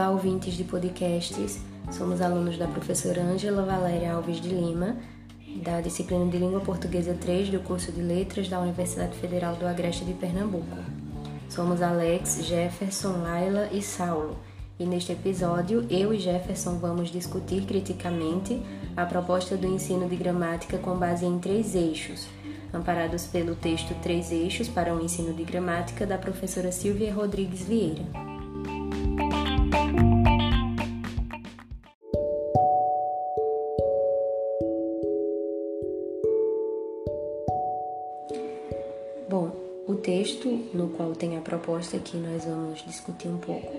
Olá, ouvintes de podcasts. Somos alunos da professora Ângela Valéria Alves de Lima, da disciplina de Língua Portuguesa 3 do curso de Letras da Universidade Federal do Agreste de Pernambuco. Somos Alex, Jefferson, Laila e Saulo. E neste episódio, eu e Jefferson vamos discutir criticamente a proposta do ensino de gramática com base em três eixos, amparados pelo texto Três Eixos para o Ensino de Gramática da professora Silvia Rodrigues Vieira. Bom, o texto no qual tem a proposta que nós vamos discutir um pouco,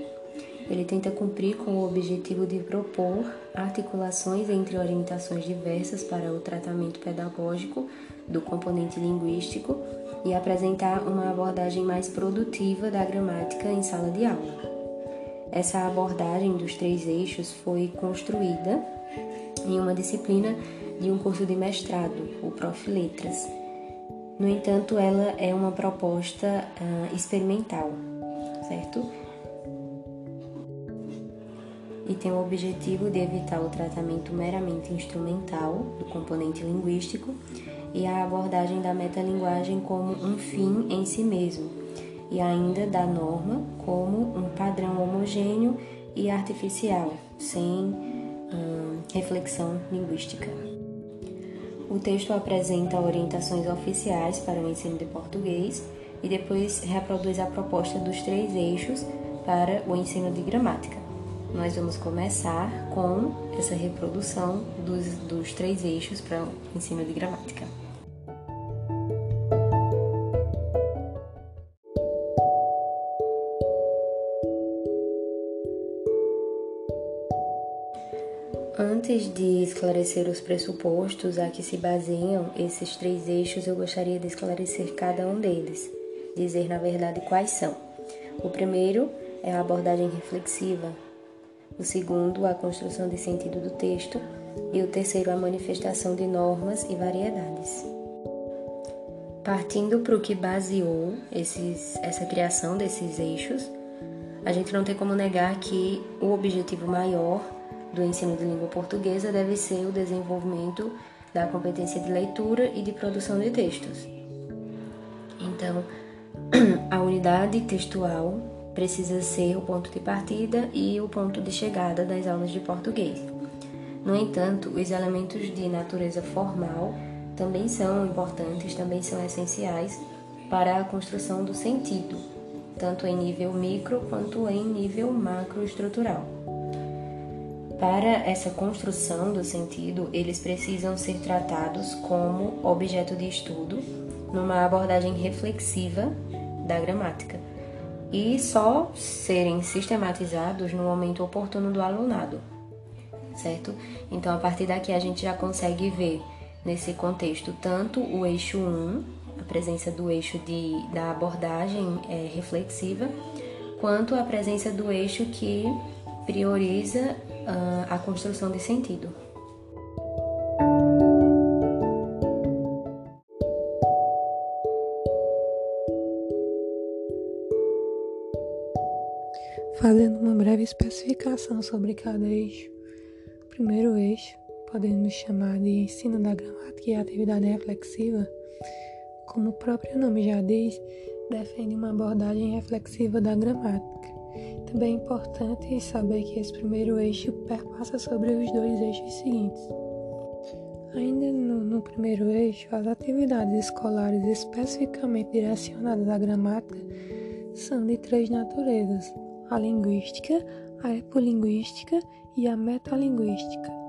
ele tenta cumprir com o objetivo de propor articulações entre orientações diversas para o tratamento pedagógico do componente linguístico e apresentar uma abordagem mais produtiva da gramática em sala de aula. Essa abordagem dos três eixos foi construída em uma disciplina de um curso de mestrado, o Prof. Letras. No entanto, ela é uma proposta uh, experimental, certo? E tem o objetivo de evitar o tratamento meramente instrumental do componente linguístico e a abordagem da metalinguagem como um fim em si mesmo, e ainda da norma como um padrão homogêneo e artificial, sem hum, reflexão linguística. O texto apresenta orientações oficiais para o ensino de português e depois reproduz a proposta dos três eixos para o ensino de gramática. Nós vamos começar com essa reprodução dos, dos três eixos para o ensino de gramática. Antes de esclarecer os pressupostos a que se baseiam esses três eixos, eu gostaria de esclarecer cada um deles, dizer na verdade quais são. O primeiro é a abordagem reflexiva, o segundo, a construção de sentido do texto, e o terceiro, a manifestação de normas e variedades. Partindo para o que baseou esses, essa criação desses eixos, a gente não tem como negar que o objetivo maior do ensino de língua portuguesa deve ser o desenvolvimento da competência de leitura e de produção de textos. Então, a unidade textual precisa ser o ponto de partida e o ponto de chegada das aulas de português. No entanto, os elementos de natureza formal também são importantes, também são essenciais para a construção do sentido, tanto em nível micro quanto em nível macroestrutural. Para essa construção do sentido, eles precisam ser tratados como objeto de estudo, numa abordagem reflexiva da gramática, e só serem sistematizados no momento oportuno do alunado, certo? Então, a partir daqui, a gente já consegue ver nesse contexto tanto o eixo 1, a presença do eixo de, da abordagem é, reflexiva, quanto a presença do eixo que prioriza a construção de sentido. Fazendo uma breve especificação sobre cada eixo. O primeiro eixo, podemos chamar de ensino da gramática e atividade reflexiva, como o próprio nome já diz, defende uma abordagem reflexiva da gramática também importante saber que esse primeiro eixo perpassa sobre os dois eixos seguintes. Ainda no, no primeiro eixo, as atividades escolares especificamente direcionadas à gramática são de três naturezas: a linguística, a epolinguística e a metalinguística.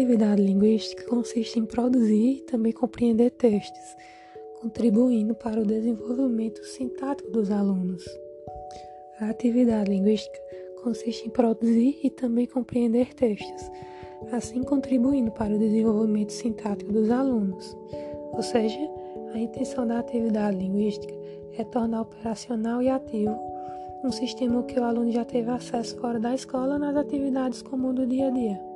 Atividade linguística consiste em produzir e também compreender textos, contribuindo para o desenvolvimento sintático dos alunos. A atividade linguística consiste em produzir e também compreender textos, assim contribuindo para o desenvolvimento sintático dos alunos. Ou seja, a intenção da atividade linguística é tornar operacional e ativo um sistema que o aluno já teve acesso fora da escola nas atividades comuns do dia a dia.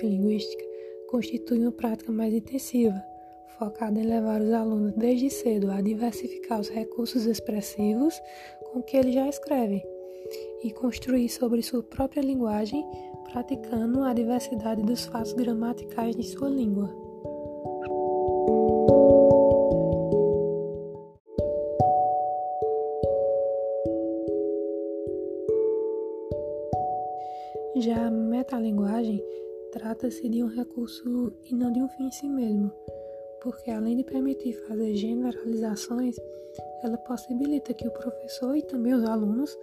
Epilinguística constitui uma prática mais intensiva, focada em levar os alunos desde cedo a diversificar os recursos expressivos com que eles já escrevem e construir sobre sua própria linguagem, praticando a diversidade dos fatos gramaticais de sua língua. Já a metalinguagem trata-se de um recurso e não de um fim em si mesmo, porque além de permitir fazer generalizações, ela possibilita que o professor e também os alunos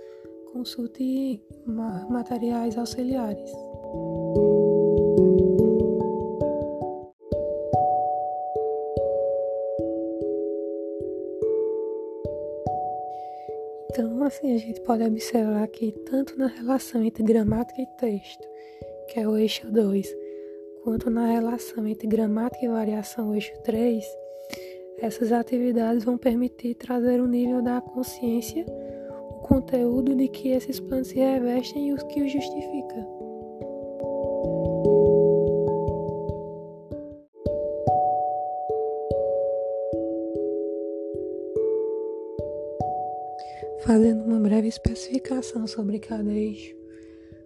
consultem materiais auxiliares. Então, assim, a gente pode observar que tanto na relação entre gramática e texto, que é o eixo 2, quanto na relação entre gramática e variação, o eixo 3, essas atividades vão permitir trazer o nível da consciência, o conteúdo de que esses planos se revestem e o que os justifica. Fazendo uma breve especificação sobre cada eixo.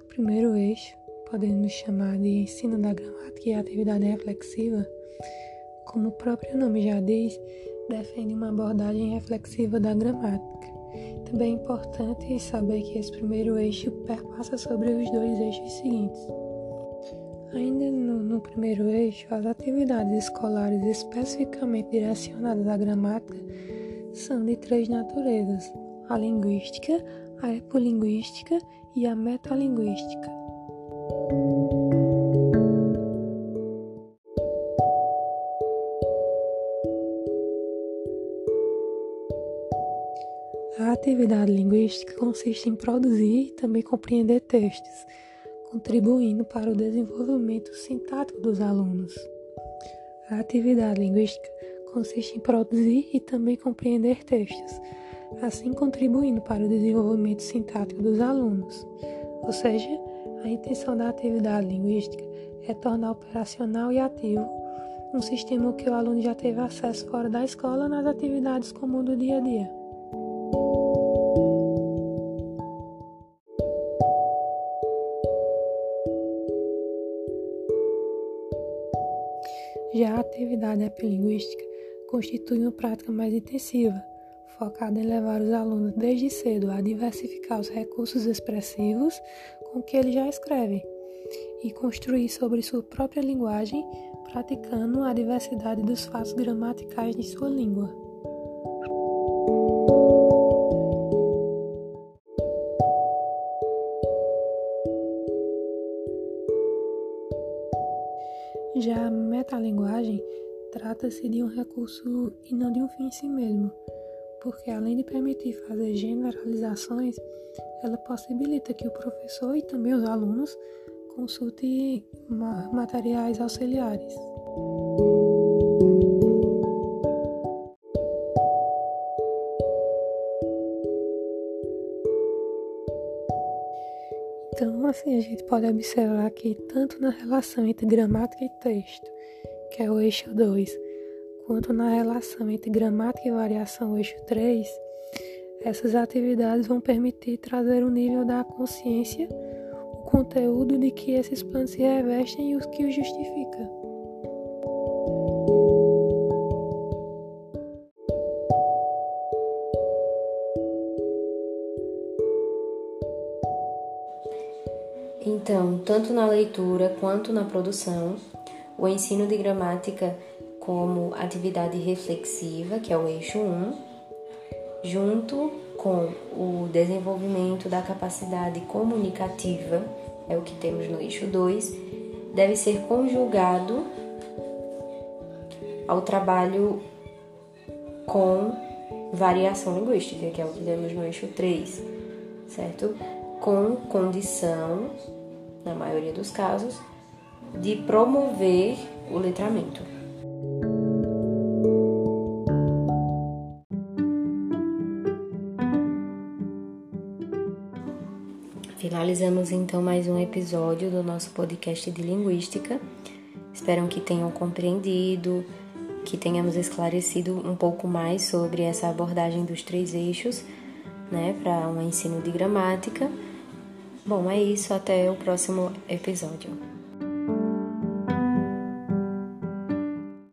Primeiro eixo, podemos chamar de ensino da gramática e atividade reflexiva, como o próprio nome já diz, defende uma abordagem reflexiva da gramática. Também é importante saber que esse primeiro eixo perpassa sobre os dois eixos seguintes. Ainda no, no primeiro eixo, as atividades escolares especificamente direcionadas à gramática são de três naturezas: a linguística, a epolinguística e a metalinguística. Atividade linguística consiste em produzir e também compreender textos, contribuindo para o desenvolvimento sintático dos alunos. A atividade linguística consiste em produzir e também compreender textos, assim contribuindo para o desenvolvimento sintático dos alunos. Ou seja, a intenção da atividade linguística é tornar operacional e ativo um sistema que o aluno já teve acesso fora da escola nas atividades comuns do dia a dia. Já a atividade epilinguística constitui uma prática mais intensiva, focada em levar os alunos desde cedo a diversificar os recursos expressivos com que eles já escrevem e construir sobre sua própria linguagem, praticando a diversidade dos fatos gramaticais de sua língua. Já a metalinguagem trata-se de um recurso e não de um fim em si mesmo porque além de permitir fazer generalizações, ela possibilita que o professor e também os alunos consultem materiais auxiliares. Então, assim, a gente pode observar que tanto na relação entre gramática e texto, que é o eixo 2, quanto na relação entre gramática e variação eixo 3, essas atividades vão permitir trazer o nível da consciência, o conteúdo de que esses planos se revestem e o que os justifica. Tanto na leitura quanto na produção, o ensino de gramática como atividade reflexiva, que é o eixo 1, junto com o desenvolvimento da capacidade comunicativa, é o que temos no eixo 2, deve ser conjugado ao trabalho com variação linguística, que é o que temos no eixo 3, certo? Com condição, na maioria dos casos, de promover o letramento. Finalizamos então mais um episódio do nosso podcast de linguística. Espero que tenham compreendido, que tenhamos esclarecido um pouco mais sobre essa abordagem dos três eixos, né, para um ensino de gramática. Bom, é isso, até o próximo episódio.